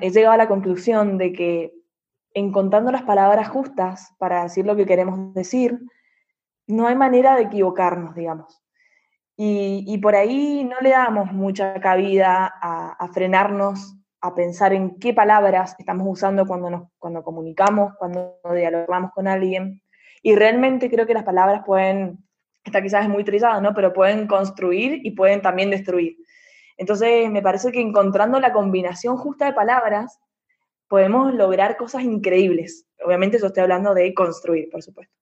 he llegado a la conclusión de que encontrando las palabras justas para decir lo que queremos decir, no hay manera de equivocarnos, digamos. Y, por ahí no le damos mucha cabida a, frenarnos, a pensar en qué palabras estamos usando cuando, nos, cuando comunicamos, cuando dialogamos con alguien. Y realmente creo que las palabras pueden, esta quizás es muy trillada, ¿no? Pero pueden construir y pueden también destruir. Entonces, me parece que encontrando la combinación justa de palabras, podemos lograr cosas increíbles. Obviamente, yo estoy hablando de construir, por supuesto.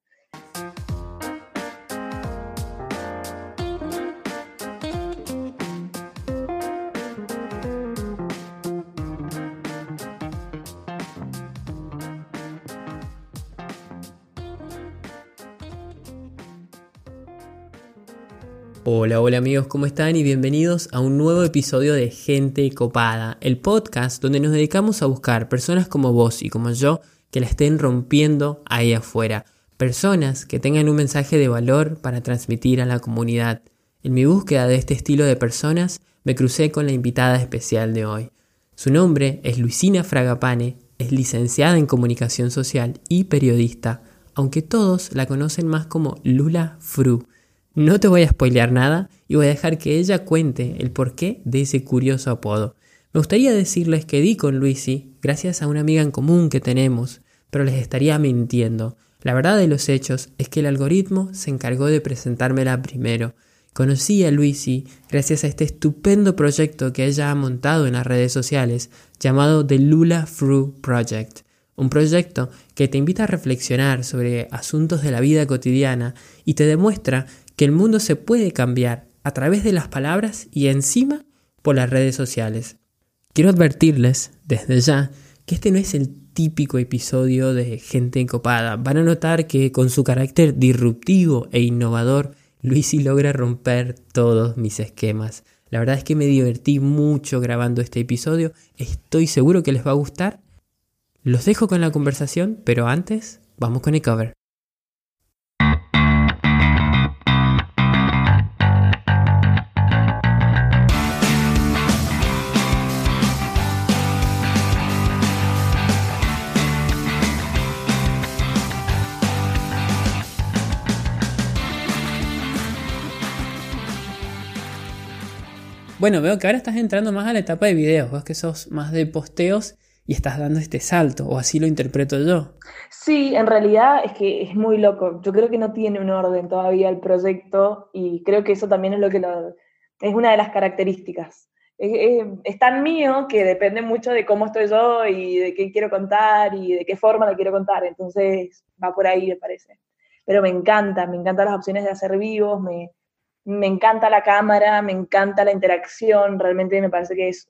Hola, hola amigos, ¿cómo están? Y bienvenidos a un nuevo episodio de Gente Copada, el podcast donde nos dedicamos a buscar personas como vos y como yo que la estén rompiendo ahí afuera. Personas que tengan un mensaje de valor para transmitir a la comunidad. En mi búsqueda de este estilo de personas me crucé con la invitada especial de hoy. Su nombre es Luisina Fragapane, es licenciada en comunicación social y periodista, aunque todos la conocen más como Lula Fru. No te voy a spoilear nada y voy a dejar que ella cuente el porqué de ese curioso apodo. Me gustaría decirles que di con Luisi gracias a una amiga en común que tenemos, pero les estaría mintiendo. La verdad de los hechos es que el algoritmo se encargó de presentármela primero. Conocí a Luisi gracias a este estupendo proyecto que ella ha montado en las redes sociales llamado The Lula Fru Project. Un proyecto que te invita a reflexionar sobre asuntos de la vida cotidiana y te demuestra que el mundo se puede cambiar a través de las palabras y encima por las redes sociales. Quiero advertirles desde ya que este no es el típico episodio de gente encopada. Van a notar que con su carácter disruptivo e innovador, Luisi logra romper todos mis esquemas. La verdad es que me divertí mucho grabando este episodio. Estoy seguro que les va a gustar. Los dejo con la conversación, pero antes vamos con el cover. Bueno, veo que ahora estás entrando más a la etapa de videos, vos que sos más de posteos y estás dando este salto, o así lo interpreto yo. Sí, en realidad es que es muy loco. Yo creo que no tiene un orden todavía el proyecto y creo que eso también es lo que es una de las características. Es, tan mío que depende mucho de cómo estoy yo y de qué quiero contar y de qué forma lo quiero contar. Entonces va por ahí, me parece. Pero me encanta, me encantan las opciones de hacer vivos, me, me encanta la cámara, me encanta la interacción, realmente me parece que es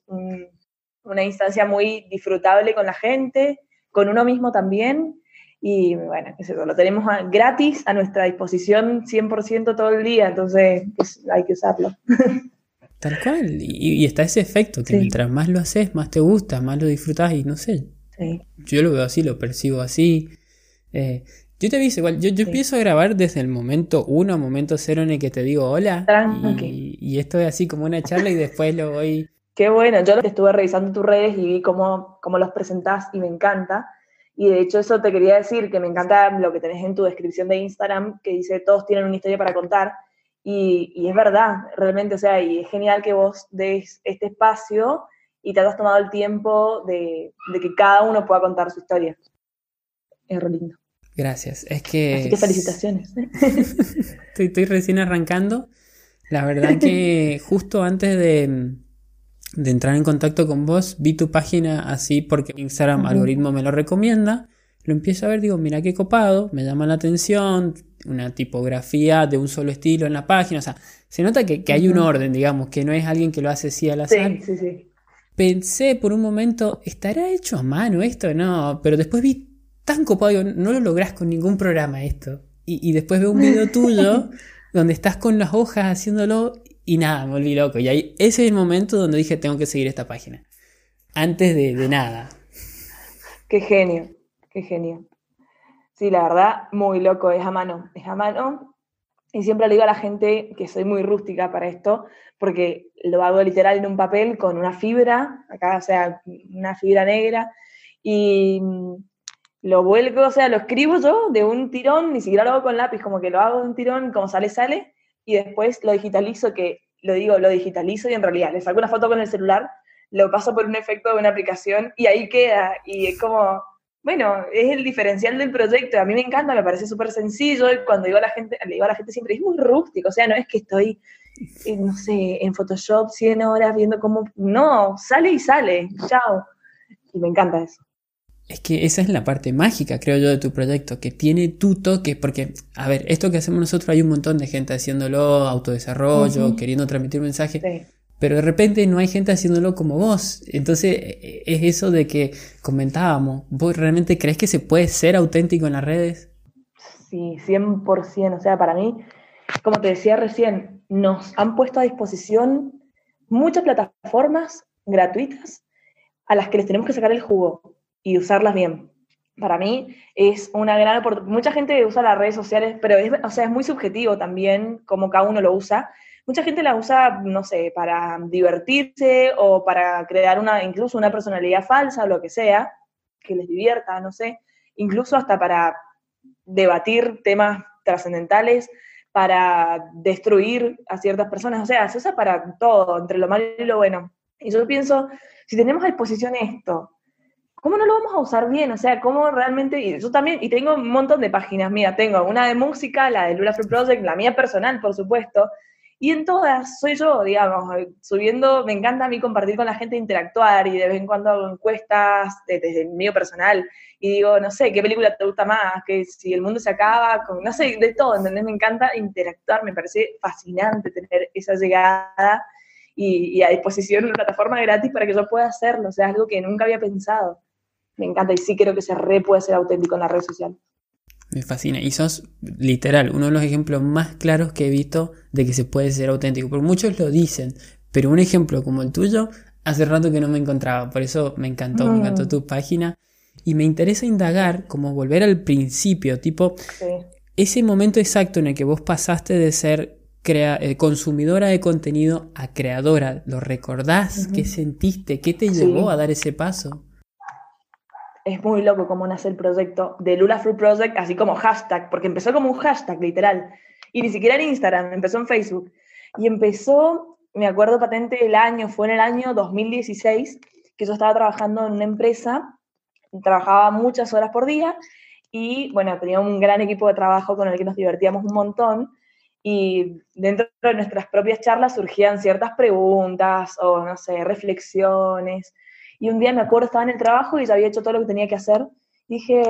una instancia muy disfrutable con la gente, con uno mismo también. Y bueno, qué lo tenemos gratis a nuestra disposición 100% todo el día, entonces pues, hay que usarlo. Tal cual, y, está ese efecto, que mientras más lo haces, más te gusta, más lo disfrutas y no sé. Yo lo veo así, lo percibo así. Eh, yo te aviso igual, yo, empiezo a grabar desde el momento uno, momento cero en el que te digo hola. Y, esto es así como una charla y después lo voy. Qué bueno, yo estuve revisando tus redes y vi cómo, cómo los presentás y me encanta. Y de hecho eso te quería decir, que me encanta lo que tenés en tu descripción de Instagram, que dice todos tienen una historia para contar. Y, y es verdad, realmente, o sea, y es genial que vos des este espacio y te hayas tomado el tiempo de, de que cada uno pueda contar su historia. Es re lindo. Gracias. Es que. Así que felicitaciones. estoy, recién arrancando. La verdad que justo antes de, entrar en contacto con vos, vi tu página así porque Instagram algoritmo me lo recomienda. Lo empiezo a ver, digo, mira qué copado, me llama la atención, una tipografía de un solo estilo en la página. O sea, se nota que, hay un orden, digamos, que no es alguien que lo hace así al azar. Sí, sí, sí. Pensé por un momento, ¿estará hecho a mano esto? No, pero después vi tan copado, no lo lográs con ningún programa esto. Y, después veo un video tuyo donde estás con las hojas haciéndolo y nada, me volví loco. Y ahí ese es el momento donde dije, tengo que seguir esta página. Antes de, nada. Qué genio, qué genio. Sí, la verdad, muy loco, es a mano, es a mano. y siempre le digo a la gente que soy muy rústica para esto, porque lo hago literal en un papel con una fibra, acá, o sea, una fibra negra, y lo vuelco, o sea, lo escribo yo de un tirón, ni siquiera lo hago con lápiz, como que lo hago de un tirón, como sale, sale, y después lo digitalizo, que lo digo, lo digitalizo y en realidad le saco una foto con el celular, lo paso por un efecto de una aplicación y ahí queda, y es como, bueno, es el diferencial del proyecto, a mí me encanta, me parece súper sencillo, y cuando digo a la gente, le digo a la gente siempre, es muy rústico, o sea, no es que estoy, eh, no sé, en Photoshop 100 horas viendo cómo, no, sale y sale, chao, y me encanta eso. Es que esa es la parte mágica, creo yo, de tu proyecto, que tiene tu toque, porque, a ver, esto que hacemos nosotros hay un montón de gente haciéndolo, autodesarrollo, queriendo transmitir mensajes, pero de repente no hay gente haciéndolo como vos. Entonces e, e, es eso de que comentábamos, ¿vos realmente crees que se puede ser auténtico en las redes? Sí, 100%. O sea, para mí, como te decía recién, nos han puesto a disposición muchas plataformas gratuitas a las que les tenemos que sacar el jugo y usarlas bien. Para mí es una gran oportunidad. Mucha gente usa las redes sociales, pero es, o sea, es muy subjetivo también cómo cada uno lo usa mucha gente la usa, no sé, para divertirse o para crear una, incluso una personalidad falsa lo que sea, que les divierta, no sé, incluso hasta para debatir temas trascendentales, para destruir a ciertas personas, o sea, se usa para todo, entre lo malo y lo bueno. Y yo pienso, si tenemos a disposición esto, ¿cómo no lo vamos a usar bien? O sea, ¿cómo realmente? Y yo también, y tengo un montón de páginas, mira, tengo una de música, la de Lula Free Project, la mía personal, por supuesto, y en todas soy yo, digamos, subiendo, me encanta a mí compartir con la gente, interactuar y de vez en cuando hago encuestas desde el mío personal y digo, no sé, ¿qué película te gusta más? Que si el mundo se acaba, con, no sé, de todo, ¿entendés? Me encanta interactuar, me parece fascinante tener esa llegada y, y a disposición una plataforma gratis para que yo pueda hacerlo, o sea, algo que nunca había pensado. Me encanta y sí creo que se re puede ser auténtico en las redes sociales. Me fascina. Y sos literal uno de los ejemplos más claros que he visto de que se puede ser auténtico. Porque muchos lo dicen, pero un ejemplo como el tuyo, hace rato que no me encontraba. Por eso me encantó, me encantó tu página. Y me interesa indagar, como volver al principio, tipo, ese momento exacto en el que vos pasaste de ser eh, consumidora de contenido a creadora. ¿Lo recordás? ¿Qué sentiste? ¿Qué te llevó a dar ese paso? Es muy loco cómo nace el proyecto de Lula Fruit Project, así como hashtag, porque empezó como un hashtag literal. Y ni siquiera en Instagram, empezó en Facebook. Y empezó, me acuerdo patente el año, fue en el año 2016, que yo estaba trabajando en una empresa, trabajaba muchas horas por día y bueno, tenía un gran equipo de trabajo con el que nos divertíamos un montón y dentro de nuestras propias charlas surgían ciertas preguntas o no sé, reflexiones y un día me acuerdo, estaba en el trabajo y ya había hecho todo lo que tenía que hacer. Y dije,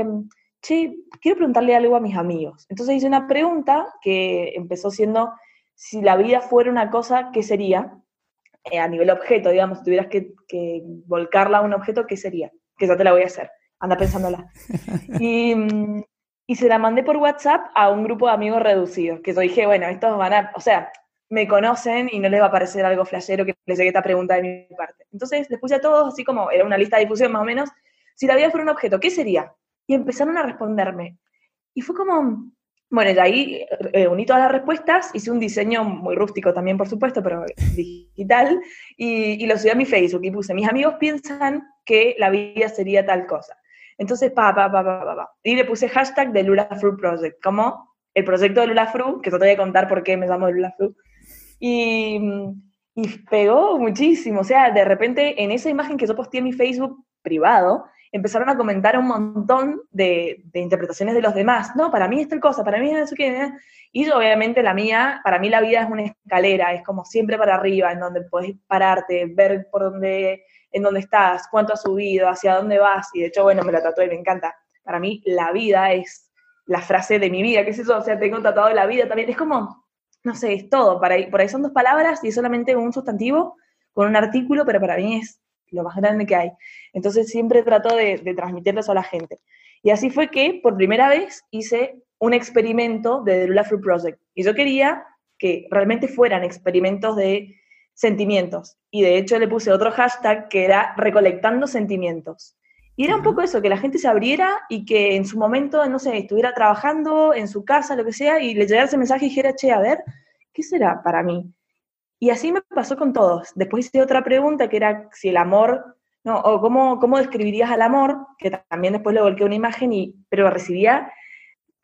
che, quiero preguntarle algo a mis amigos. Entonces hice una pregunta que empezó siendo, si la vida fuera una cosa, ¿qué sería? Eh, a nivel objeto, digamos, si tuvieras que, volcarla a un objeto, ¿qué sería? Que ya te la voy a hacer. Anda pensándola. y, y se la mandé por WhatsApp a un grupo de amigos reducidos, que yo dije, bueno, estos van a, o sea, me conocen y no les va a parecer algo flashero que les llegue esta pregunta de mi parte. Entonces les puse a todos, así como era una lista de difusión más o menos, si la vida fuera un objeto, ¿qué sería? Y empezaron a responderme. Y fue como, bueno, y ahí eh, uní todas las respuestas, hice un diseño muy rústico también, por supuesto, pero digital, y, lo subí a mi Facebook y puse, mis amigos piensan que la vida sería tal cosa. Entonces, pa, pa, pa, pa, pa, Y le puse hashtag de Lula Fruit Project, como el proyecto de Lula Fruit, que te voy a contar por qué me llamo Lula Fruit, y, pegó muchísimo. O sea, de repente en esa imagen que yo posté en mi Facebook privado, empezaron a comentar un montón de, interpretaciones de los demás. No, para mí es tal cosa, para mí es eso que... Y yo, obviamente, la mía, para mí la vida es una escalera, es como siempre para arriba, en donde puedes pararte, ver por dónde, en dónde estás, cuánto has subido, hacia dónde vas. Y de hecho, bueno, me la tatué y me encanta. Para mí la vida es la frase de mi vida, ¿qué es eso? O sea, tengo tatuado la vida también. Es como, no sé, es todo. Para, por ahí son dos palabras y solamente un sustantivo con un artículo, pero para mí es lo más grande que hay. Entonces siempre trato de, de transmitirlo a la gente. Y así fue que por primera vez hice un experimento de The Lula Fruit Project. Y yo quería que realmente fueran experimentos de sentimientos. Y de hecho le puse otro hashtag que era recolectando sentimientos. Y era un poco eso, que la gente se abriera y que en su momento, no sé, estuviera trabajando en su casa, lo que sea, y le llegara ese mensaje y dijera, che, a ver, ¿qué será para mí? Y así me pasó con todos. Después hice otra pregunta que era si el amor, no, o cómo, cómo describirías al amor, que también después le volqué una imagen, y, pero recibía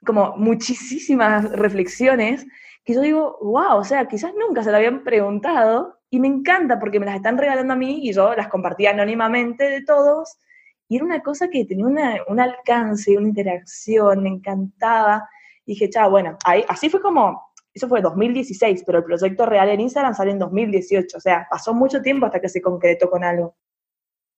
como muchísimas reflexiones que yo digo, wow, o sea, quizás nunca se lo habían preguntado y me encanta porque me las están regalando a mí y yo las compartía anónimamente de todos y era una cosa que tenía un alcance, una interacción, me encantaba. Y dije, chao, bueno, ahí, así fue como, eso fue 2016, pero el proyecto real en Instagram sale en 2018, o sea, pasó mucho tiempo hasta que se concretó con algo.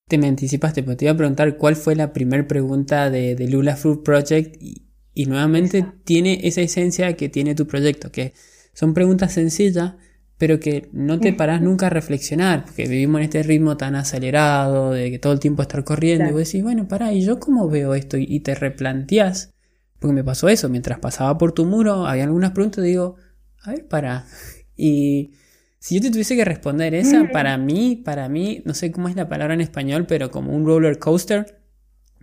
Te me anticipaste, pero te iba a preguntar cuál fue la primera pregunta de, de Lula Fruit Project y, y nuevamente tiene esa esencia que tiene tu proyecto, que son preguntas sencillas, pero que no te paras nunca a reflexionar, porque vivimos en este ritmo tan acelerado, de que todo el tiempo estar corriendo, y vos decís, bueno, pará, ¿y yo cómo veo esto? Y te replanteás, porque me pasó eso, mientras pasaba por tu muro, había algunas preguntas, digo, a ver, para. Y si yo te tuviese que responder esa, para mí, para mí, no sé cómo es la palabra en español, pero como un roller coaster,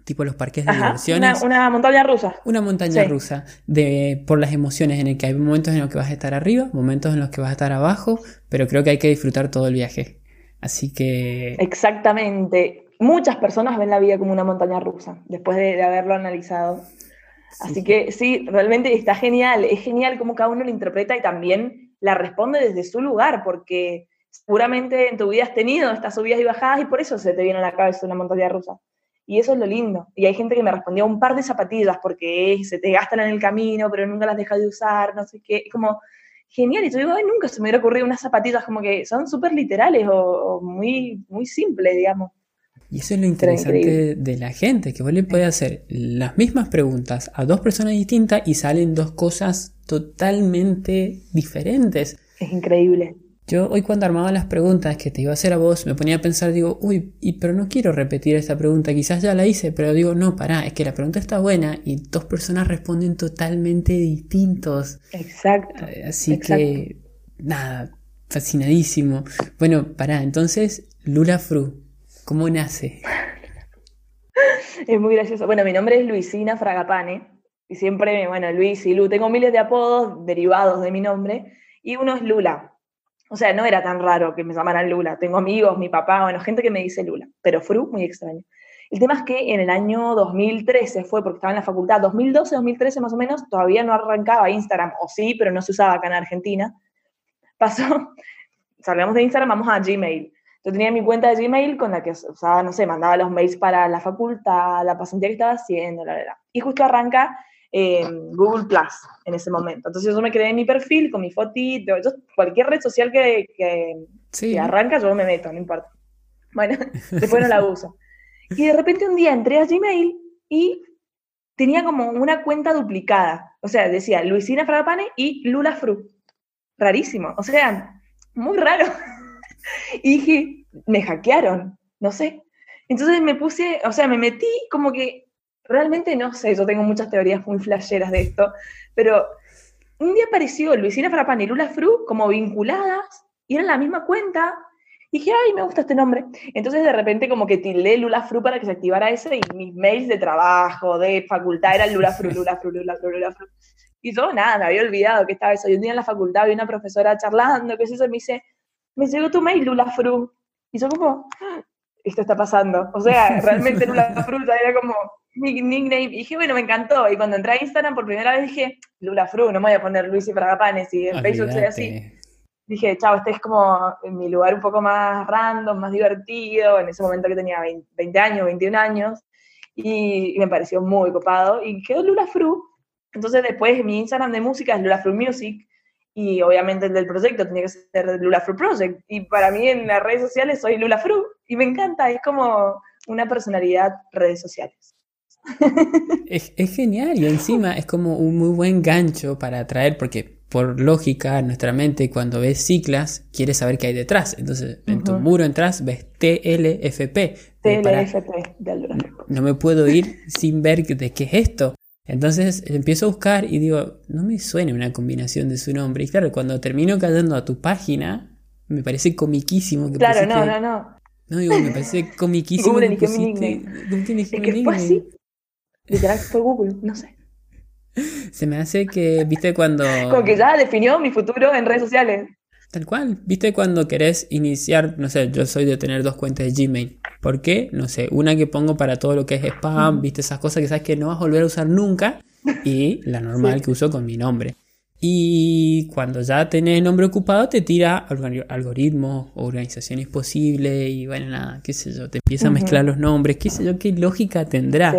tipo los parques de diversiones. Una, montaña rusa. Una montaña rusa de, por las emociones, en el que hay momentos en los que vas a estar arriba, momentos en los que vas a estar abajo, pero creo que hay que disfrutar todo el viaje. Así que... Exactamente. Muchas personas ven la vida como una montaña rusa, después de, haberlo analizado. Así que sí, realmente está genial. Es genial cómo cada uno lo interpreta y también la responde desde su lugar, porque seguramente en tu vida has tenido estas subidas y bajadas y por eso se te viene a la cabeza una montaña rusa. Y eso es lo lindo. Y hay gente que me respondió un par de zapatillas porque se te gastan en el camino, pero nunca las dejas de usar, no sé qué. Es como genial. Y yo digo, Ay, nunca se me hubiera ocurrido unas zapatillas como que son súper literales o, muy, muy simples, digamos. Y eso es lo interesante de la gente, que vos le podés hacer las mismas preguntas a dos personas distintas y salen dos cosas totalmente diferentes. Es increíble. Yo hoy cuando armaba las preguntas que te iba a hacer a vos, me ponía a pensar, digo, uy, y, pero no quiero repetir esta pregunta, quizás ya la hice, pero digo, no, pará, es que la pregunta está buena y dos personas responden totalmente distintos. Exacto. Eh, así que, nada, fascinadísimo. Bueno, pará, entonces, Lula Fru, ¿cómo nace? es muy gracioso. Bueno, mi nombre es Luisina Fragapane y siempre, bueno, Luis y Lu, tengo miles de apodos derivados de mi nombre y uno es Lula o sea, no era tan raro que me llamaran Lula. Tengo amigos, mi papá, bueno, gente que me dice Lula, pero Fru, muy extraño. El tema es que en el año 2013 fue, porque estaba en la facultad, 2012, 2013 más o menos, todavía no arrancaba Instagram, o sí, pero no se usaba acá en Argentina. Pasó, salgamos de Instagram, vamos a Gmail. Yo tenía mi cuenta de Gmail con la que usaba, no sé, mandaba los mails para la facultad, la pasantía que estaba haciendo, la verdad. Y justo arranca Google Plus en ese momento. Entonces yo me creé mi perfil con mi fotito, cualquier red social que, que, arranca yo me meto, no importa. Bueno, después no la uso. Y de repente un día entré a Gmail y tenía como una cuenta duplicada. O sea, decía Luisina Fragapane y Lula Fru. Rarísimo. O sea, muy raro. Y dije, me hackearon, no sé. Entonces me puse, o sea, me metí como que realmente no sé, yo tengo muchas teorías muy flasheras de esto, pero un día apareció Luisina Frapan y Lula Fru como vinculadas y eran la misma cuenta. Y dije, ay, me gusta este nombre. Entonces de repente como que tildé Lula Fru para que se activara ese y mis mails de trabajo, de facultad eran Lula Fru, Lula Fru, Lula Fru, Lula Fru. Y yo nada, me había olvidado que estaba eso. Y un día en la facultad vi una profesora charlando, que es eso, y me dice, me llegó tu mail, Lula Fru. Y yo como, ah, esto está pasando. O sea, realmente Lula Fru era como, mi nickname. Y dije, bueno, me encantó. Y cuando entré a Instagram por primera vez dije, Lula Fru, no me voy a poner Luis y Fragapanes. Y en Facebook soy así. Dije, chao, este es como mi lugar un poco más random, más divertido. En ese momento que tenía 20, años, 21 años. Y, me pareció muy copado. Y quedó Lula Fru. Entonces después mi Instagram de música es Lula Fru Music. Y obviamente el del proyecto tenía que ser Lula Fru Project. Y para mí en las redes sociales soy Lula Fru. Y me encanta, es como una personalidad redes sociales. Es, genial y encima es como un muy buen gancho para atraer porque por lógica nuestra mente cuando ves ciclas quiere saber qué hay detrás. Entonces en tu muro entras ves TLFP. TLFP No me puedo ir sin ver de qué es esto. Entonces empiezo a buscar y digo, no me suena una combinación de su nombre. Y claro, cuando termino cayendo a tu página, me parece comiquísimo que Claro, no, no, no. No, digo, me parece comiquísimo. Mi nickname. Es que fue así. Literal fue Google, no sé. Se me hace que, viste, cuando... Como que ya definió mi futuro en redes sociales. Tal cual. ¿Viste cuando querés iniciar? No sé, yo soy de tener dos cuentas de Gmail. ¿Por qué? No sé, una que pongo para todo lo que es spam, viste, esas cosas que sabes que no vas a volver a usar nunca. Y la normal que uso con mi nombre. Y cuando ya tenés el nombre ocupado, te tira algoritmos, organizaciones posibles y bueno, nada, qué sé yo, te empieza a mezclar los nombres, qué sé yo, qué lógica tendrá.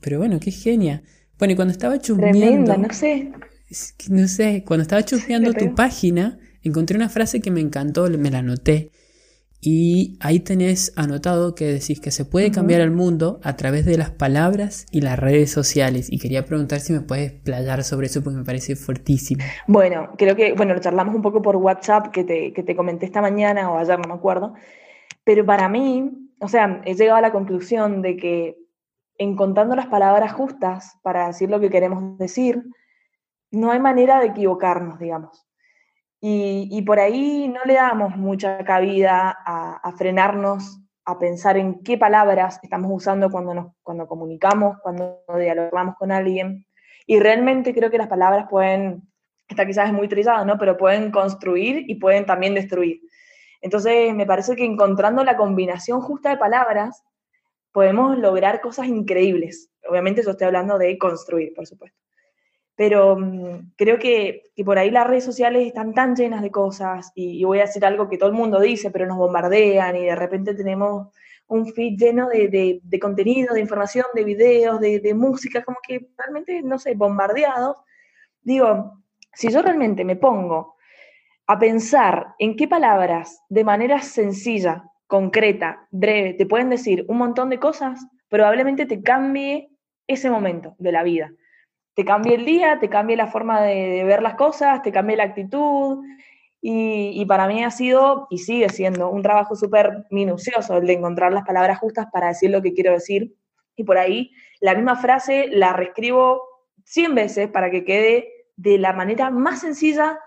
Pero bueno, qué genia. Bueno, y cuando estaba chusmeando. no sé. No sé, cuando estaba chusmeando tu página, encontré una frase que me encantó, me la anoté. Y ahí tenés anotado que decís que se puede cambiar el mundo a través de las palabras y las redes sociales. Y quería preguntar si me puedes playar sobre eso porque me parece fuertísimo. Bueno, creo que, bueno, lo charlamos un poco por WhatsApp que te, que te comenté esta mañana o ayer, no me acuerdo. Pero para mí, o sea, he llegado a la conclusión de que encontrando las palabras justas para decir lo que queremos decir, no hay manera de equivocarnos, digamos. Y, por ahí no le damos mucha cabida a, frenarnos, a pensar en qué palabras estamos usando cuando, nos, cuando comunicamos, cuando dialogamos con alguien. Y realmente creo que las palabras pueden, esta quizás es muy trillado, ¿no? Pero pueden construir y pueden también destruir. Entonces, me parece que encontrando la combinación justa de palabras, podemos lograr cosas increíbles. Obviamente yo estoy hablando de construir, por supuesto. Pero mm, creo que, por ahí las redes sociales están tan llenas de cosas y, voy a decir algo que todo el mundo dice, pero nos bombardean y de repente tenemos un feed lleno de, contenido, de información, de videos, de, de, música, como que realmente, no sé, bombardeados. Digo, si yo realmente me pongo a pensar en qué palabras de manera sencilla concreta, breve, te pueden decir un montón de cosas, probablemente te cambie ese momento de la vida. Te cambie el día, te cambie la forma de, ver las cosas, te cambie la actitud. Y, para mí ha sido y sigue siendo un trabajo súper minucioso el de encontrar las palabras justas para decir lo que quiero decir. Y por ahí la misma frase la reescribo 100 veces para que quede de la manera más sencilla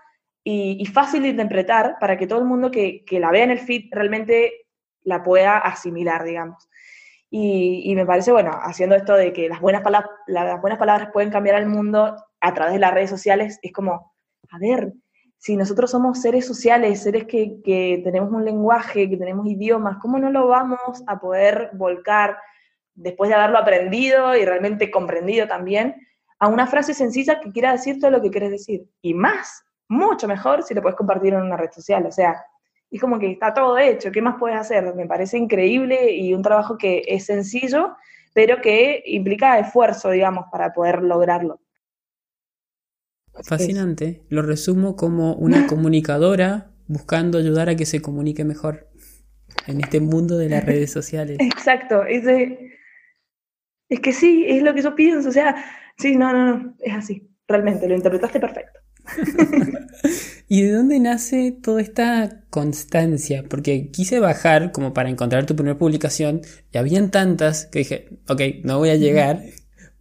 y, fácil de interpretar para que todo el mundo que, que, la vea en el feed realmente la pueda asimilar, digamos. Y, me parece, bueno, haciendo esto de que las buenas, palabras, las buenas palabras pueden cambiar al mundo a través de las redes sociales, es como, a ver, si nosotros somos seres sociales, seres que, que tenemos un lenguaje, que tenemos idiomas, ¿cómo no lo vamos a poder volcar después de haberlo aprendido y realmente comprendido también a una frase sencilla que quiera decir todo lo que quieres decir? Y más, mucho mejor si lo puedes compartir en una red social. O sea, y como que está todo hecho, ¿qué más puedes hacer? Me parece increíble y un trabajo que es sencillo, pero que implica esfuerzo, digamos, para poder lograrlo. Fascinante. Lo resumo como una comunicadora buscando ayudar a que se comunique mejor en este mundo de las redes sociales. Exacto. Es, es que sí, es lo que yo pienso. O sea, sí, no, no, no, es así. Realmente, lo interpretaste perfecto. ¿Y de dónde nace toda esta constancia? Porque quise bajar como para encontrar tu primera publicación y habían tantas que dije, ok, no voy a llegar,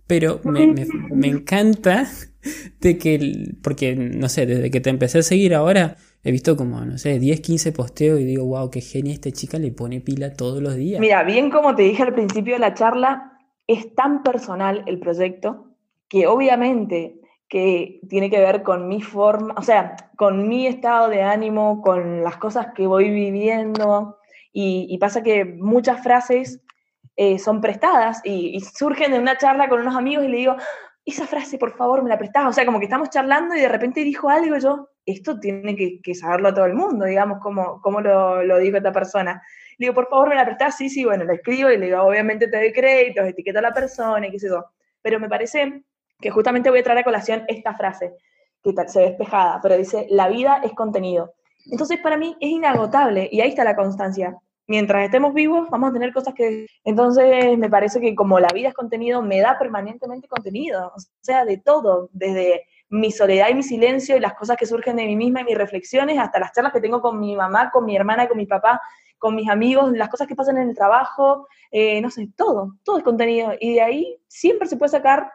pero me, encanta de que, porque no sé, desde que te empecé a seguir ahora, he visto como, no sé, 10, 15 posteos y digo, wow, qué genia esta chica le pone pila todos los días. Mira, bien como te dije al principio de la charla, es tan personal el proyecto que obviamente que tiene que ver con mi forma, o sea, con mi estado de ánimo, con las cosas que voy viviendo. Y, pasa que muchas frases eh, son prestadas y, surgen de una charla con unos amigos y le digo, esa frase, por favor, me la prestás. O sea, como que estamos charlando y de repente dijo algo yo, esto tiene que, saberlo todo el mundo, digamos, cómo, cómo lo, lo, dijo esta persona. Le digo, por favor, me la prestás. Sí, sí, bueno, la escribo y le digo, obviamente te doy créditos, etiqueta a la persona y qué sé yo. Pero me parece que justamente voy a traer a colación esta frase, que se ve despejada, pero dice, la vida es contenido. Entonces, para mí es inagotable y ahí está la constancia. Mientras estemos vivos, vamos a tener cosas que... Entonces, me parece que como la vida es contenido, me da permanentemente contenido, o sea, de todo, desde mi soledad y mi silencio y las cosas que surgen de mí misma y mis reflexiones, hasta las charlas que tengo con mi mamá, con mi hermana, con mi papá, con mis amigos, las cosas que pasan en el trabajo, eh, no sé, todo, todo es contenido. Y de ahí siempre se puede sacar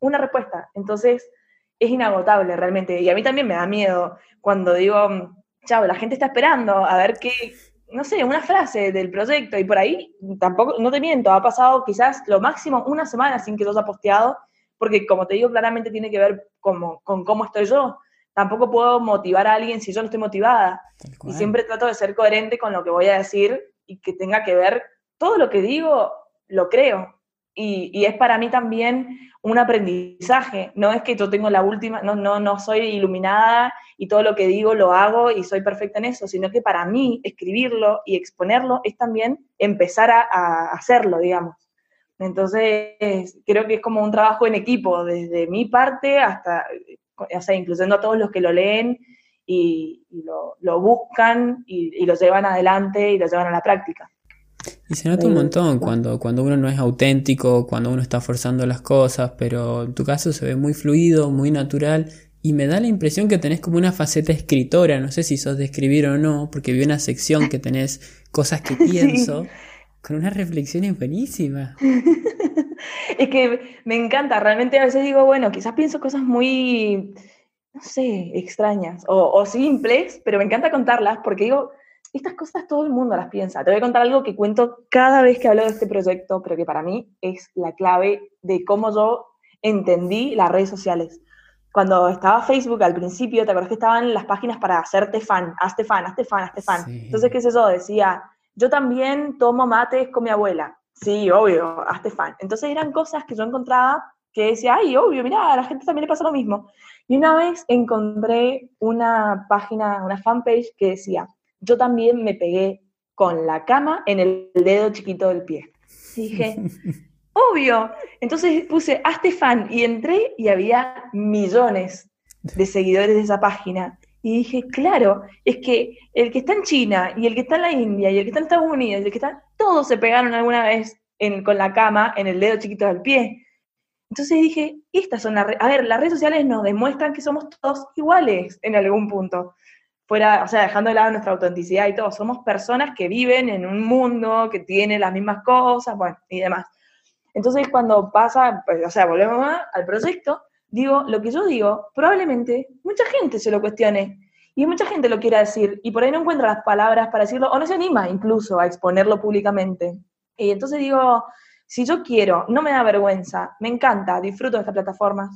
una respuesta. Entonces, es inagotable realmente. Y a mí también me da miedo cuando digo, chao, la gente está esperando a ver qué, no sé, una frase del proyecto y por ahí tampoco, no te miento, ha pasado quizás lo máximo una semana sin que yo haya posteado, porque como te digo, claramente tiene que ver con cómo estoy yo. Tampoco puedo motivar a alguien si yo no estoy motivada. Y siempre trato de ser coherente con lo que voy a decir y que tenga que ver, todo lo que digo lo creo. Y, y, es para mí también un aprendizaje. No es que yo tengo la última, no, no, no soy iluminada y todo lo que digo lo hago y soy perfecta en eso, sino que para mí escribirlo y exponerlo es también empezar a, hacerlo, digamos. Entonces, creo que es como un trabajo en equipo, desde mi parte hasta, o sea, incluyendo a todos los que lo leen y, lo, lo, buscan y, y lo llevan adelante y lo llevan a la práctica. Y se nota un montón cuando, cuando uno no es auténtico, cuando uno está forzando las cosas, pero en tu caso se ve muy fluido, muy natural y me da la impresión que tenés como una faceta escritora, no sé si sos de escribir o no, porque vi una sección que tenés cosas que pienso, con unas reflexiones buenísimas. es que me encanta, realmente a veces digo, bueno, quizás pienso cosas muy, no sé, extrañas o, o simples, pero me encanta contarlas porque digo, estas cosas todo el mundo las piensa. Te voy a contar algo que cuento cada vez que hablo de este proyecto, pero que para mí es la clave de cómo yo entendí las redes sociales. Cuando estaba Facebook al principio, ¿te acuerdas que estaban las páginas para hacerte fan? Hazte fan, hazte fan, hazte fan. Entonces, ¿qué es eso? Decía, yo también tomo mates con mi abuela. Sí, obvio, hazte fan. Entonces eran cosas que yo encontraba que decía, ay, obvio, mira, a la gente también le pasa lo mismo. Y una vez encontré una página, una fanpage que decía, yo también me pegué con la cama en el dedo chiquito del pie. dije, obvio. Entonces puse hazte fan y entré y había millones de seguidores de esa página. Y dije, claro, es que el que está en China y el que está en la India y el que está en Estados Unidos y el que está, todos se pegaron alguna vez con la cama en el dedo chiquito del pie. Entonces dije, estas son las A ver, las redes sociales nos demuestran que somos todos iguales en algún punto fuera, o sea, dejando de lado nuestra autenticidad y todo, somos personas que viven en un mundo que tiene las mismas cosas, bueno, y demás. Entonces, cuando pasa, pues, o sea, volvemos al proyecto, digo, lo que yo digo, probablemente mucha gente se lo cuestione y mucha gente lo quiera decir y por ahí no encuentra las palabras para decirlo o no se anima incluso a exponerlo públicamente. Y entonces digo, si yo quiero, no me da vergüenza, me encanta, disfruto de estas plataformas,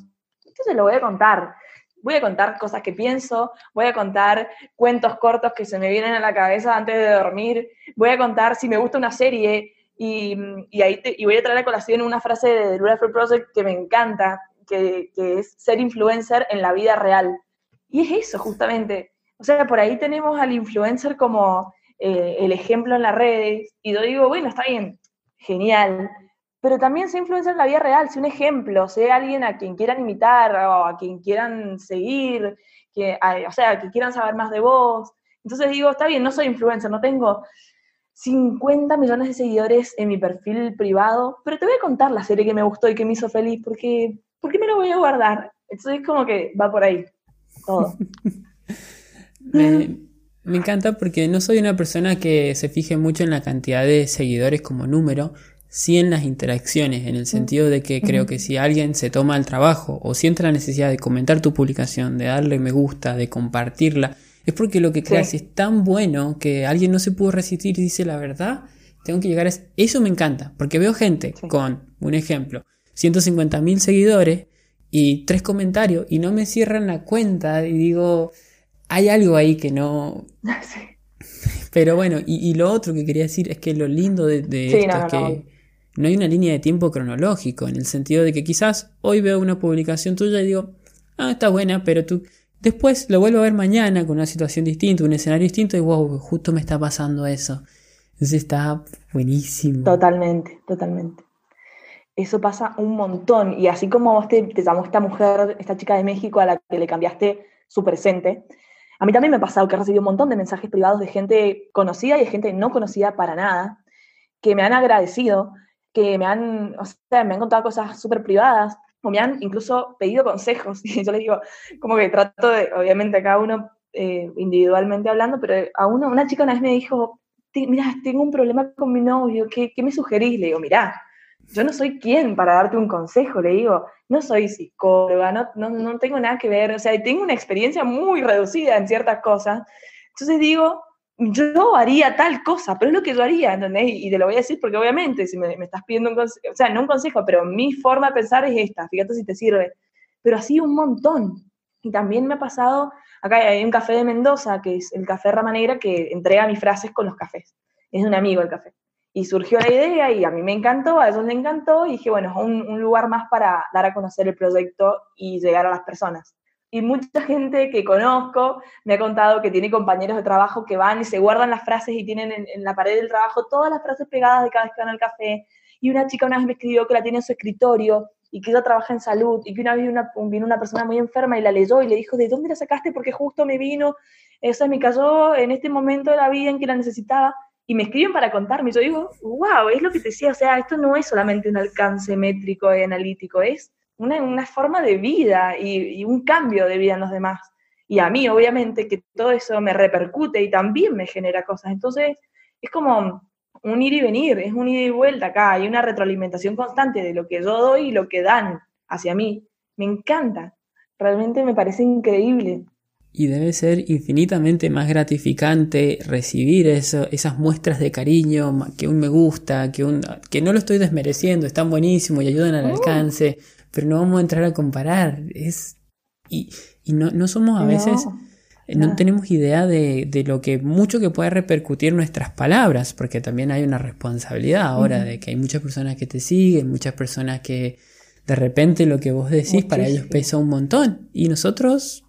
entonces lo voy a contar voy a contar cosas que pienso, voy a contar cuentos cortos que se me vienen a la cabeza antes de dormir, voy a contar si me gusta una serie y, ahí y voy a traer a colación una frase de The Free Project que me encanta, que, es ser influencer en la vida real. Y es eso, justamente. O sea, por ahí tenemos al influencer como eh, el ejemplo en las redes, y yo digo, bueno, está bien, genial, pero también sé influencer en la vida real, sé un ejemplo, sé alguien a quien quieran imitar o a quien quieran seguir, que, o sea, que quieran saber más de vos. Entonces digo, está bien, no soy influencer, no tengo 50 millones de seguidores en mi perfil privado, pero te voy a contar la serie que me gustó y que me hizo feliz, porque ¿por qué me lo voy a guardar? Entonces es como que va por ahí, todo. me encanta porque no soy una persona que se fije mucho en la cantidad de seguidores como número, sí en las interacciones, en el sentido de que creo que si alguien se toma el trabajo o siente la necesidad de comentar tu publicación, de darle me gusta, de compartirla, es porque lo que creas es tan bueno que alguien no se pudo resistir y dice la verdad, tengo que llegar a eso. me encanta, porque veo gente con, un ejemplo, 150 mil seguidores y tres comentarios y no me cierran la cuenta y digo, hay algo ahí que no... Pero bueno, y, lo otro que quería decir es que lo lindo de, esto es que no hay una línea de tiempo cronológico, en el sentido de que quizás hoy veo una publicación tuya y digo, ah, está buena, pero tú después lo vuelvo a ver mañana con una situación distinta, un escenario distinto y wow, justo me está pasando eso. Entonces está buenísimo. Totalmente, totalmente. Eso pasa un montón. Y así como vos te, te llamó esta mujer, esta chica de México a la que le cambiaste su presente, a mí también me ha pasado que he recibido un montón de mensajes privados de gente conocida y de gente no conocida para nada, que me han agradecido, que me han, o sea, me han contado cosas súper privadas, o me han incluso pedido consejos. Y yo les digo, como que trato de, obviamente, cada uno eh, individualmente hablando, pero a uno, una chica una vez me dijo, mira, tengo un problema con mi novio, ¿qué, qué me sugerís? Le digo, mira, yo no soy quien para darte un consejo, le digo, no soy psicóloga, no, no, no tengo nada que ver, o sea, tengo una experiencia muy reducida en ciertas cosas. Entonces digo, yo haría tal cosa, pero es lo que yo haría, ¿entendés? Y te lo voy a decir porque obviamente, si me, estás pidiendo un consejo, o sea, no un consejo, pero mi forma de pensar es esta, fíjate si te sirve. Pero así un montón. Y también me ha pasado, acá hay un café de Mendoza, que es el Café Rama Negra, que entrega mis frases con los cafés. Es de un amigo el café. Y surgió la idea y a mí me encantó, a ellos les encantó, y dije, bueno, es un lugar más para dar a conocer el proyecto y llegar a las personas. Y mucha gente que conozco me ha contado que tiene compañeros de trabajo que van y se guardan las frases y tienen en, la pared del trabajo todas las frases pegadas de cada vez que van al café. Y una chica una vez me escribió que la tiene en su escritorio y que ella trabaja en salud y que una vez vino una, persona muy enferma y la leyó y le dijo, ¿de dónde la sacaste? Porque justo me vino, esa me cayó en este momento de la vida en que la necesitaba. Y me escriben para contarme. Yo digo, wow, es lo que te decía, o sea, esto no es solamente un alcance métrico y analítico, es una, forma de vida y, un cambio de vida en los demás. Y a mí, obviamente, que todo eso me repercute y también me genera cosas. Entonces, es como un ir y venir, es un ida y vuelta acá, hay una retroalimentación constante de lo que yo doy y lo que dan hacia mí. Me encanta, realmente me parece increíble. Y debe ser infinitamente más gratificante recibir eso, esas muestras de cariño, que un me gusta, que, un, que no lo estoy desmereciendo, están buenísimos y ayudan al uh. alcance, pero no vamos a entrar a comparar. Es, y, y no, no, somos a veces, no, tenemos idea de, de, lo que mucho que puede repercutir nuestras palabras, porque también hay una responsabilidad ahora de que hay muchas personas que te siguen, muchas personas que de repente lo que vos decís para ellos pesa un montón. Y nosotros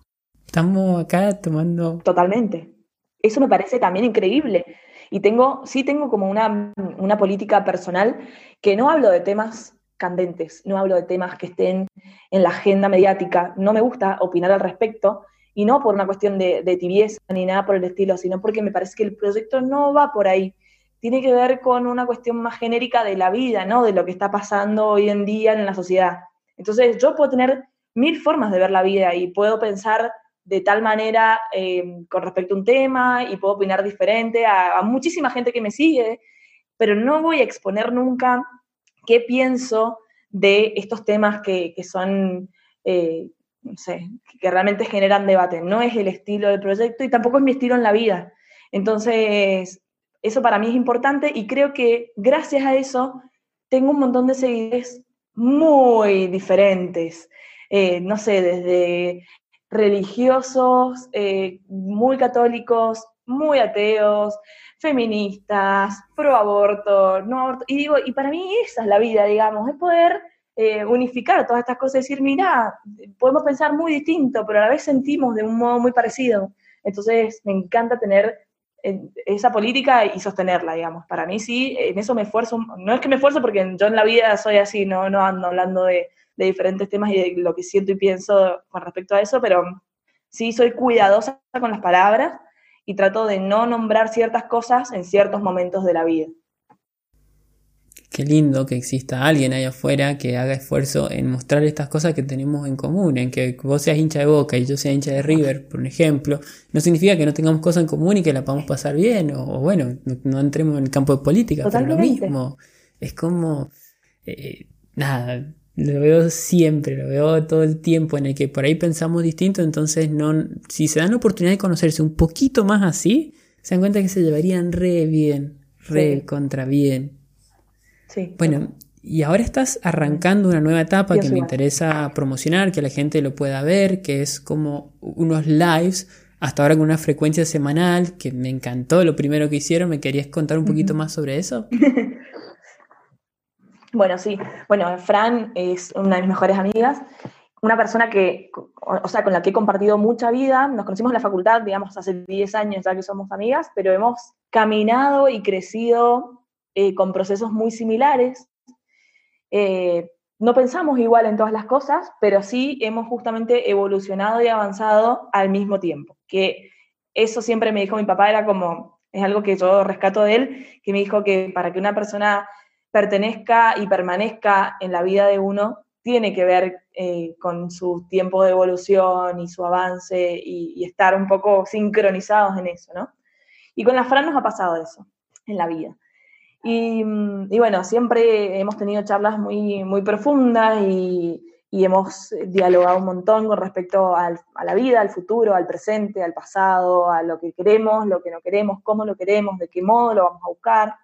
estamos acá tomando... Totalmente. Eso me parece también increíble. Y tengo, sí tengo como una, una política personal que no hablo de temas candentes, no hablo de temas que estén en la agenda mediática, no me gusta opinar al respecto, y no por una cuestión de, tibieza ni nada por el estilo, sino porque me parece que el proyecto no va por ahí. Tiene que ver con una cuestión más genérica de la vida, ¿no? De lo que está pasando hoy en día en la sociedad. Entonces, yo puedo tener mil formas de ver la vida y puedo pensar de tal manera eh, con respecto a un tema y puedo opinar diferente a muchísima gente que me sigue, pero no voy a exponer nunca qué pienso de estos temas que, son, eh, no sé, que realmente generan debate. No es el estilo del proyecto y tampoco es mi estilo en la vida. Entonces, eso para mí es importante y creo que gracias a eso tengo un montón de seguidores muy diferentes. Eh, no sé, desde religiosos, eh, muy católicos, muy ateos, feministas, pro aborto, no aborto. Y digo, y para mí esa es la vida, digamos, es poder eh, unificar todas estas cosas, decir, mira, podemos pensar muy distinto, pero a la vez sentimos de un modo muy parecido. Entonces, me encanta tener eh, esa política y sostenerla, digamos. Para mí sí, en eso me esfuerzo. No es que me esfuerzo porque yo en la vida soy así, no, no ando hablando de, de diferentes temas y de lo que siento y pienso con respecto a eso, pero sí soy cuidadosa con las palabras y trato de no nombrar ciertas cosas en ciertos momentos de la vida. Qué lindo que exista alguien ahí afuera que haga esfuerzo en mostrar estas cosas que tenemos en común, en que vos seas hincha de Boca y yo sea hincha de River, por ejemplo, no significa que no tengamos cosas en común y que la podamos pasar bien, o, bueno, no, entremos en el campo de política, pero lo mismo, es como, eh, nada, lo veo siempre, lo veo todo el tiempo en el que por ahí pensamos distinto, entonces no, si se dan la oportunidad de conocerse un poquito más así, se dan cuenta que se llevarían re bien, re contra bien. Sí. Bueno, y ahora estás arrancando una nueva etapa que me interesa promocionar, que la gente lo pueda ver, que es como unos lives, hasta ahora con una frecuencia semanal, que me encantó lo primero que hicieron. ¿Me querías contar un poquito más sobre eso? Bueno, sí. Bueno, Fran es una de mis mejores amigas, una persona que, o sea, con la que he compartido mucha vida. Nos conocimos en la facultad, digamos, hace 10 años ya que somos amigas, pero hemos caminado y crecido eh, con procesos muy similares. Eh, no pensamos igual en todas las cosas, pero sí hemos justamente evolucionado y avanzado al mismo tiempo. Que eso siempre me dijo mi papá, era como, es algo que yo rescato de él, que me dijo que para que una persona pertenezca y permanezca en la vida de uno tiene que ver eh, con su tiempo de evolución y su avance y, estar un poco sincronizados en eso, ¿no? Y con la Fran nos ha pasado eso en la vida. Y, bueno, siempre hemos tenido charlas muy, muy profundas y, y hemos dialogado un montón con respecto a la vida, al futuro, al presente, al pasado, a lo que queremos, lo que no queremos, cómo lo queremos, de qué modo lo vamos a buscar.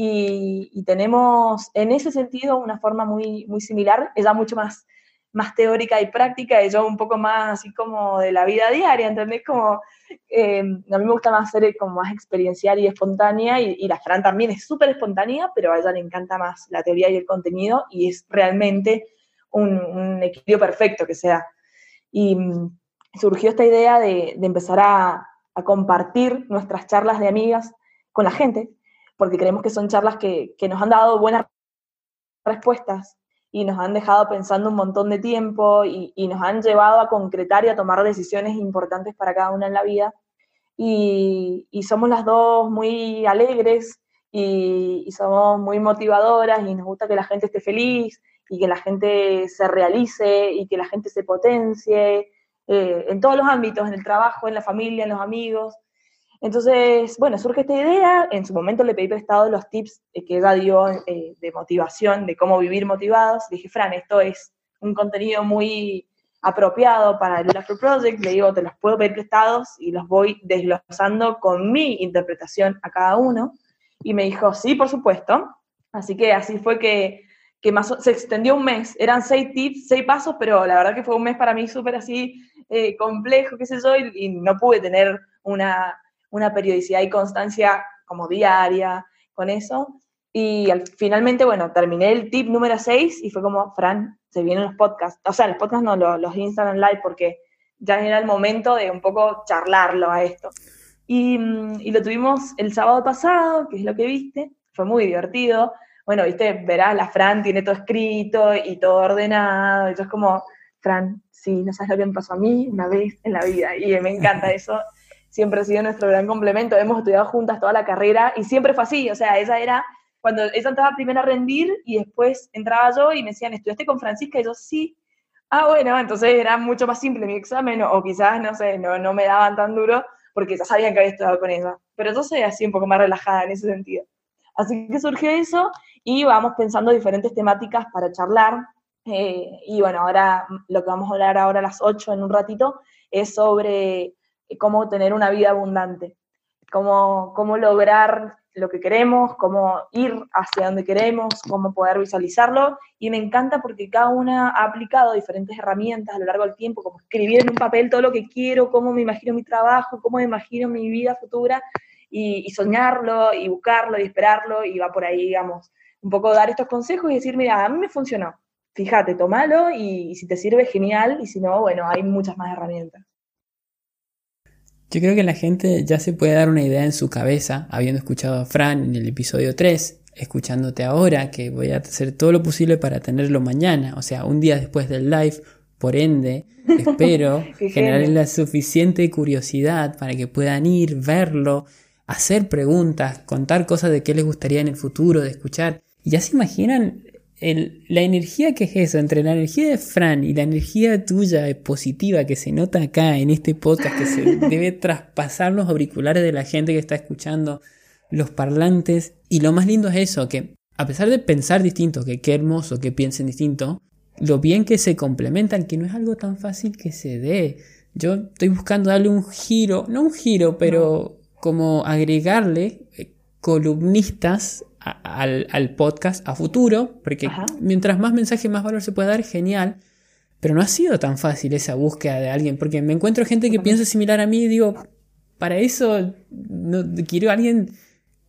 Y, tenemos en ese sentido una forma muy, muy similar, ella mucho más, más teórica y práctica, y yo un poco más así como de la vida diaria, ¿entendés? Como, eh, a mí me gusta más ser como más experiencial y espontánea, y, la Fran también es súper espontánea, pero a ella le encanta más la teoría y el contenido, y es realmente un, equilibrio perfecto que sea. Y mm, surgió esta idea de, empezar a, compartir nuestras charlas de amigas con la gente, porque creemos que son charlas que, nos han dado buenas respuestas y nos han dejado pensando un montón de tiempo y, nos han llevado a concretar y a tomar decisiones importantes para cada una en la vida. Y, somos las dos muy alegres y, y, somos muy motivadoras y nos gusta que la gente esté feliz y que la gente se realice y que la gente se potencie eh, en todos los ámbitos, en el trabajo, en la familia, en los amigos. Entonces, bueno, surge esta idea, en su momento le pedí prestado los tips que ella dio eh, de motivación, de cómo vivir motivados. dije, Fran, esto es un contenido muy apropiado para el Afro Project, le digo, te los puedo pedir prestados y los voy desglosando con mi interpretación a cada uno. Y me dijo, sí, por supuesto. Así que así fue que que más, se extendió un mes. Eran seis tips, seis pasos, pero la verdad que fue un mes para mí súper así eh, complejo, qué sé yo, y, no pude tener una, una, periodicidad y constancia como diaria con eso. Y al, finalmente, bueno, terminé el tip número 6 y fue como, Fran, se vienen los podcasts. O sea, los podcasts no, los, los Instagram Live, porque ya era el momento de un poco charlarlo a esto. Y, mm, y lo tuvimos el sábado pasado, que es lo que viste, fue muy divertido bueno, viste, verás, la Fran tiene todo escrito y todo ordenado, y yo es como, Fran, sí, no sabes lo que me pasó a mí una vez en la vida, y me encanta eso, siempre ha sido nuestro gran complemento, hemos estudiado juntas toda la carrera, y siempre fue así, o sea, ella era, cuando ella entraba primero a rendir, y después entraba yo, y me decían, ¿estudiaste con Francisca? Y yo, sí, ah, bueno, entonces era mucho más simple mi examen, o, quizás, no sé, no, no me daban tan duro, porque ya sabían que había estudiado con ella, pero yo soy así un poco más relajada en ese sentido. Así que surgió eso, y vamos pensando diferentes temáticas para charlar. Eh, y bueno, ahora lo que vamos a hablar ahora a las 8 en un ratito es sobre cómo tener una vida abundante, cómo, cómo lograr lo que queremos, cómo ir hacia donde queremos, cómo poder visualizarlo. Y me encanta porque cada una ha aplicado diferentes herramientas a lo largo del tiempo, como escribir en un papel todo lo que quiero, cómo me imagino mi trabajo, cómo me imagino mi vida futura, y, y soñarlo, y buscarlo, y esperarlo, y va por ahí, digamos, un poco dar estos consejos y decir, mira, a mí me funcionó, fíjate, tomalo y, si te sirve, genial, y si no, bueno, hay muchas más herramientas. Yo creo que la gente ya se puede dar una idea en su cabeza, habiendo escuchado a Fran en el episodio 3, escuchándote ahora, que voy a hacer todo lo posible para tenerlo mañana, o sea, un día después del live, por ende, espero generar la suficiente curiosidad para que puedan ir, verlo, hacer preguntas, contar cosas de qué les gustaría en el futuro, de escuchar. Y ya se imaginan la energía que es eso, entre la energía de Fran y la energía tuya positiva que se nota acá en este podcast, que se debe traspasar los auriculares de la gente que está escuchando, los parlantes. Y lo más lindo es eso, que a pesar de pensar distinto, que qué hermoso que piensen distinto, lo bien que se complementan, que no es algo tan fácil que se dé. Yo estoy buscando darle un giro, no un giro, pero como agregarle eh, columnistas al, podcast a futuro, porque mientras más mensaje, más valor se puede dar, genial. Pero no ha sido tan fácil esa búsqueda de alguien, porque me encuentro gente que piensa similar a mí y digo, para eso no, quiero a alguien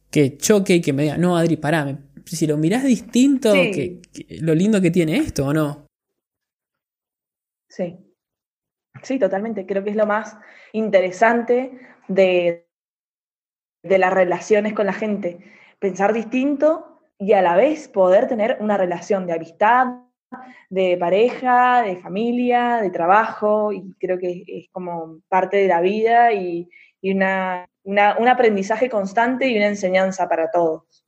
que choque y que me diga, no, Adri, pará, si lo mirás distinto, que, lo lindo que tiene esto, ¿o no? Sí, sí, totalmente. Creo que es lo más interesante de, de las relaciones con la gente pensar distinto y a la vez poder tener una relación de amistad, de pareja, de familia, de trabajo, y creo que es como parte de la vida y, una, un aprendizaje constante y una enseñanza para todos.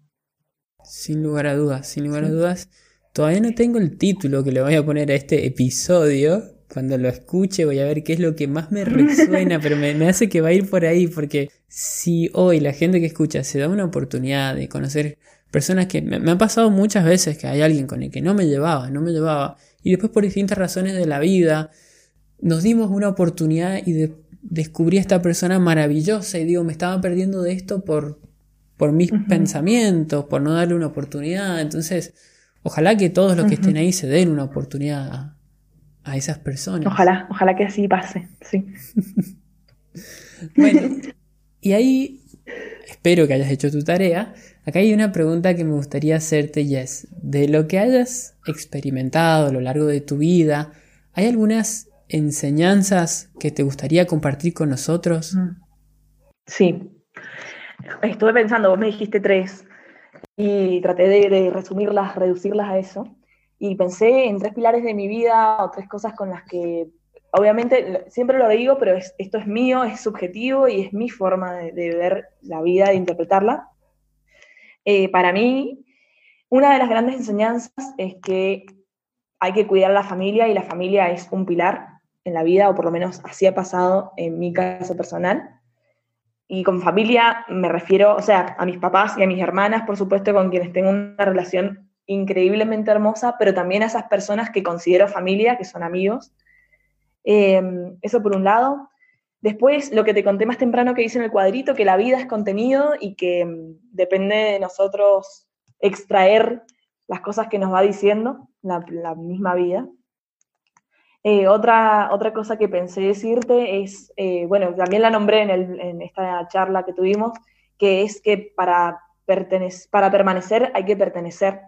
Sin lugar a dudas, sin lugar a dudas. Todavía no tengo el título que le voy a poner a este episodio. Cuando lo escuche voy a ver qué es lo que más me resuena, pero me, me hace que va a ir por ahí, porque si hoy la gente que escucha se da una oportunidad de conocer personas que me, ha pasado muchas veces que hay alguien con el que no me llevaba, no me llevaba, y después por distintas razones de la vida nos dimos una oportunidad y descubrí a esta persona maravillosa y digo, me estaba perdiendo de esto por, por mis pensamientos, por no darle una oportunidad. Entonces, ojalá que todos los que estén ahí se den una oportunidad a, esas personas. Ojalá, ojalá que así pase, sí. bueno, y ahí espero que hayas hecho tu tarea. Acá hay una pregunta que me gustaría hacerte, Jess. De lo que hayas experimentado a lo largo de tu vida, ¿hay algunas enseñanzas que te gustaría compartir con nosotros? Mm. Sí. Estuve pensando, vos me dijiste tres y traté de, resumirlas, reducirlas a eso. Y pensé en tres pilares de mi vida o tres cosas con las que, obviamente, siempre lo digo, pero esto es mío, es subjetivo y es mi forma de, ver la vida, de interpretarla. Eh, para mí, una de las grandes enseñanzas es que hay que cuidar a la familia y la familia es un pilar en la vida, o por lo menos así ha pasado en mi caso personal. Y con familia me refiero, o sea, a mis papás y a mis hermanas, por supuesto, con quienes tengo una relación increíblemente hermosa, pero también a esas personas que considero familia, que son amigos. Em, eso por un lado. Después, lo que te conté más temprano que dice en el cuadrito, que la vida es contenido y que em, depende de nosotros extraer las cosas que nos va diciendo la, misma vida. Eh, otra, otra cosa que pensé decirte es, eh, bueno, también la nombré en, esta charla que tuvimos, que es que para permanecer hay que pertenecer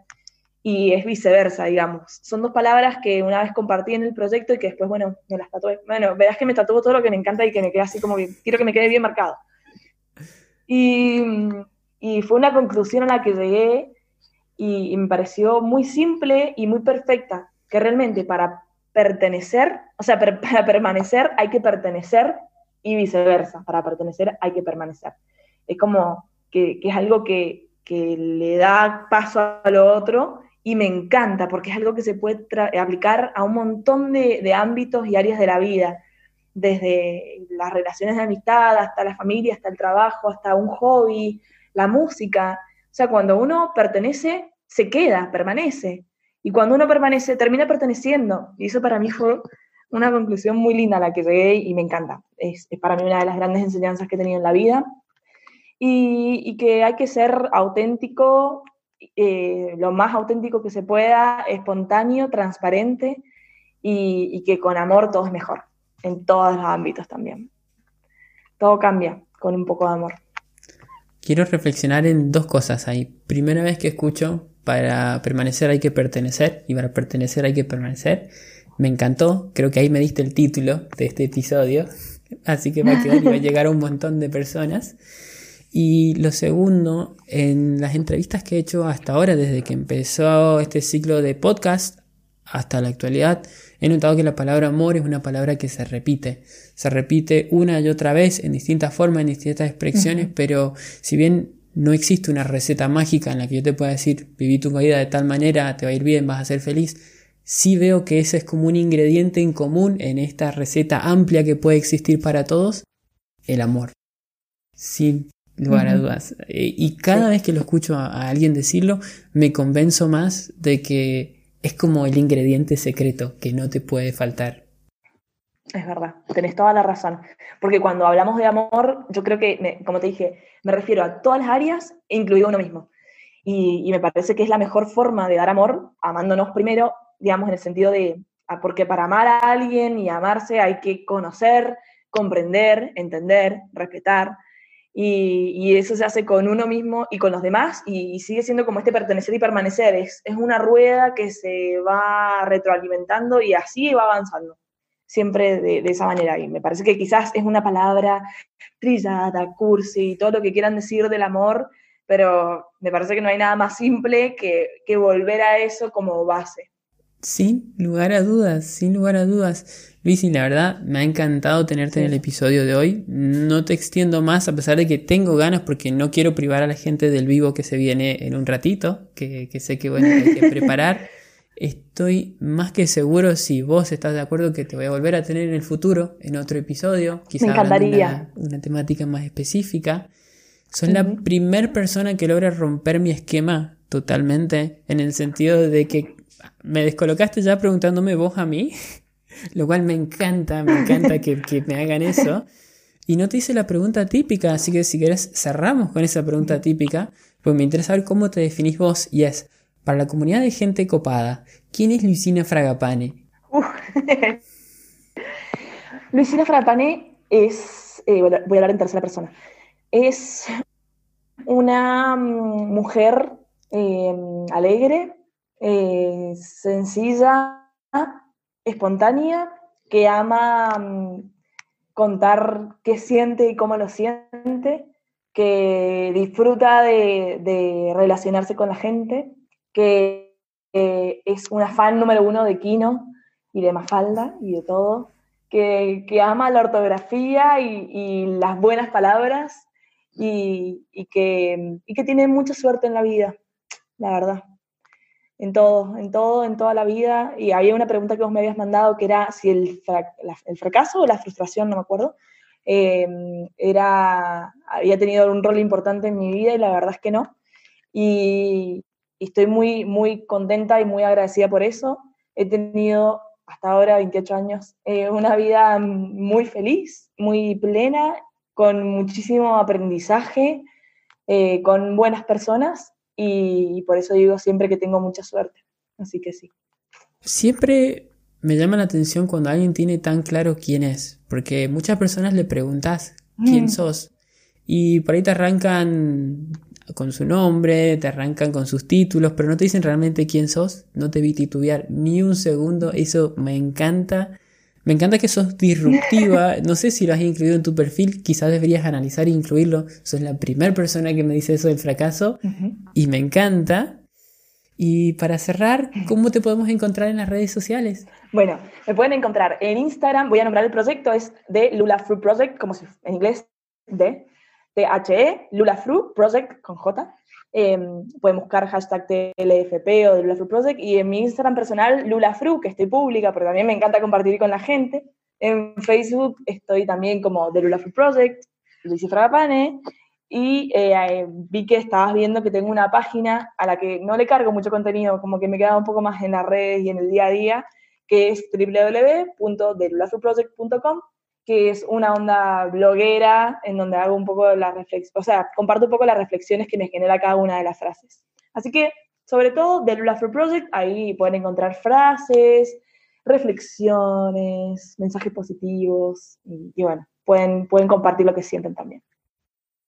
y es viceversa, digamos. Son dos palabras que una vez compartí en el proyecto y que después, bueno, me las tatué. Bueno, verás que me tatuó todo lo que me encanta y que me queda así como que quiero que me quede bien marcado. Y, y fue una conclusión a la que llegué y, y me pareció muy simple y muy perfecta, que realmente para pertenecer, o sea, para permanecer hay que pertenecer y viceversa, para pertenecer hay que permanecer. Es como que, es algo que, le da paso a lo otro y me encanta porque es algo que se puede aplicar a un montón de, ámbitos y áreas de la vida, desde las relaciones de amistad hasta la familia, hasta el trabajo, hasta un hobby, la música. O sea, cuando uno pertenece, se queda, permanece. Y cuando uno permanece, termina perteneciendo. Y eso para mí fue una conclusión muy linda a la que llegué y me encanta. Es, para mí una de las grandes enseñanzas que he tenido en la vida. Y, que hay que ser auténtico, eh, lo más auténtico que se pueda, espontáneo, transparente y, que con amor todo es mejor, en todos los ámbitos también. Todo cambia con un poco de amor. Quiero reflexionar en dos cosas ahí. Primera vez que escucho para permanecer hay que pertenecer y para pertenecer hay que permanecer. Me encantó, creo que ahí me diste el título de este episodio, así que va a quedar va a llegar a un montón de personas. Y lo segundo, en las entrevistas que he hecho hasta ahora, desde que empezó este ciclo de podcast hasta la actualidad, he notado que la palabra amor es una palabra que se repite. Se repite una y otra vez en distintas formas, en distintas expresiones, pero si bien no existe una receta mágica en la que yo te pueda decir, viví tu vida de tal manera, te va a ir bien, vas a ser feliz. Sí veo que ese es como un ingrediente en común en esta receta amplia que puede existir para todos, el amor. Sin lugar a dudas. Eh, y cada vez que lo escucho a, alguien decirlo, me convenzo más de que es como el ingrediente secreto que no te puede faltar es verdad, tenés toda la razón. Porque cuando hablamos de amor, yo creo que, como te dije, me refiero a todas las áreas, incluido uno mismo. Y, me parece que es la mejor forma de dar amor, amándonos primero, digamos, en el sentido de, ah, porque para amar a alguien y amarse hay que conocer, comprender, entender, respetar. Y, eso se hace con uno mismo y con los demás y, sigue siendo como este pertenecer y permanecer. Es, es una rueda que se va retroalimentando y así va avanzando siempre de, esa manera. Y me parece que quizás es una palabra trillada, cursi, todo lo que quieran decir del amor, pero me parece que no hay nada más simple que, que volver a eso como base. Sin lugar a dudas, sin lugar a dudas. Luis, y la verdad me ha encantado tenerte en el episodio de hoy. No te extiendo más a pesar de que tengo ganas porque no quiero privar a la gente del vivo que se viene en un ratito, que, que sé que bueno, hay que preparar. Estoy más que seguro si vos estás de acuerdo que te voy a volver a tener en el futuro, en otro episodio, quizás una, una, temática más específica. Son la primer persona que logra romper mi esquema totalmente, en el sentido de que me descolocaste ya preguntándome vos a mí, lo cual me encanta, me encanta que, me hagan eso. Y no te hice la pregunta típica, así que si querés cerramos con esa pregunta típica, pues me interesa ver cómo te definís vos y es, para la comunidad de gente copada, ¿quién es Luisina Fragapane? Luisina Fragapane es, eh, voy a hablar en tercera persona, es una mm, mujer em, alegre, eh, sencilla, espontánea, que ama mm, contar qué siente y cómo lo siente, que disfruta de, relacionarse con la gente, que es una fan número uno de Kino y de Mafalda y de todo, que, ama la ortografía y, las buenas palabras y, que, y que tiene mucha suerte en la vida, la verdad en todo, en todo, en toda la vida. Y había una pregunta que vos me habías mandado que era si el, el fracaso o la frustración, no me acuerdo, eh, era, había tenido un rol importante en mi vida y la verdad es que no. Y, estoy muy, muy contenta y muy agradecida por eso. He tenido hasta ahora, 28 años, eh, una vida muy feliz, muy plena, con muchísimo aprendizaje, eh, con buenas personas y, por eso digo siempre que tengo mucha suerte. Así que sí. Siempre me llama la atención cuando alguien tiene tan claro quién es, porque muchas personas le preguntas quién mm. sos y por ahí te arrancan con su nombre, te arrancan con sus títulos, pero no te dicen realmente quién sos, no te vi titubear ni un segundo, eso me encanta me encanta que sos disruptiva. No sé si lo has incluido en tu perfil. Quizás deberías analizar e incluirlo. Sos la primera persona que me dice eso del fracaso. Y me encanta. Y para cerrar, ¿cómo te podemos encontrar en las redes sociales? Bueno, me pueden encontrar en Instagram. Voy a nombrar el proyecto. Es de Lula Fruit Project, como si en inglés, de T-H-E, Lula Fruit Project con J. Em, pueden buscar hashtag TLFP o de Lula Project y en mi Instagram personal LulaFru, que estoy pública porque también me encanta compartir con la gente. En Facebook estoy también como de Lula Project, Luis Fragapane, y eh, vi que estabas viendo que tengo una página a la que no le cargo mucho contenido, como que me queda un poco más en las redes y en el día a día, que es www.delulafruproject.com que es una onda bloguera en donde hago un poco la reflexión, o sea, comparto un poco las reflexiones que me genera cada una de las frases. Así que, sobre todo, del Lula Project, ahí pueden encontrar frases, reflexiones, mensajes positivos y, y bueno, pueden, pueden compartir lo que sienten también.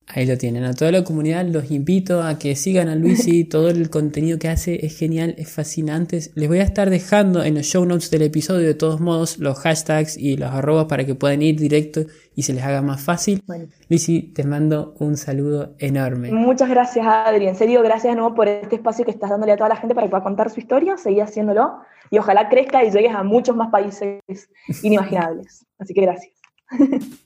Ahí lo tienen. A toda la comunidad los invito a que sigan a Luisi. Todo el contenido que hace es genial, es fascinante. Les voy a estar dejando en los show notes del episodio de todos modos los hashtags y los arrobas para que puedan ir directo y se les haga más fácil. Luisi, te mando un saludo enorme. Muchas gracias, Adri. En serio, gracias de nuevo por este espacio que estás dándole a toda la gente para que pueda contar su historia. Seguí haciéndolo y ojalá crezca y llegues a muchos más países inimaginables. Así que gracias.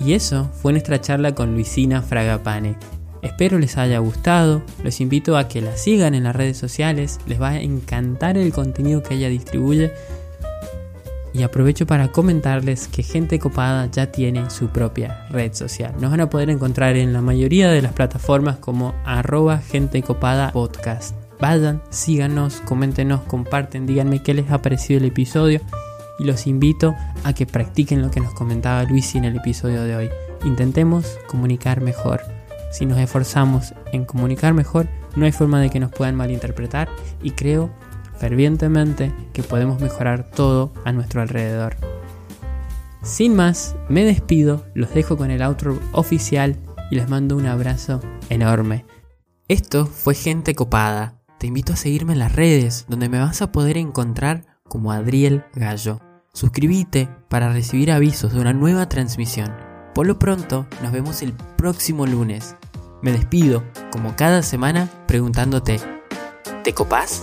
Y eso fue nuestra charla con Luisina Fragapane. Espero les haya gustado, los invito a que la sigan en las redes sociales, les va a encantar el contenido que ella distribuye y aprovecho para comentarles que Gente Copada ya tiene su propia red social. Nos van a poder encontrar en la mayoría de las plataformas como arroba Gente Copada Podcast. Vayan, síganos, coméntenos, comparten, díganme qué les ha parecido el episodio y los invito a que practiquen lo que nos comentaba Luis en el episodio de hoy. Intentemos comunicar mejor. Si nos esforzamos en comunicar mejor, no hay forma de que nos puedan malinterpretar y creo fervientemente que podemos mejorar todo a nuestro alrededor. Sin más, me despido, los dejo con el outro oficial y les mando un abrazo enorme. Esto fue Gente Copada. Te invito a seguirme en las redes, donde me vas a poder encontrar como Adriel Gallo. Suscríbete para recibir avisos de una nueva transmisión. Por lo pronto, nos vemos el próximo lunes. Me despido, como cada semana, preguntándote, ¿te copás?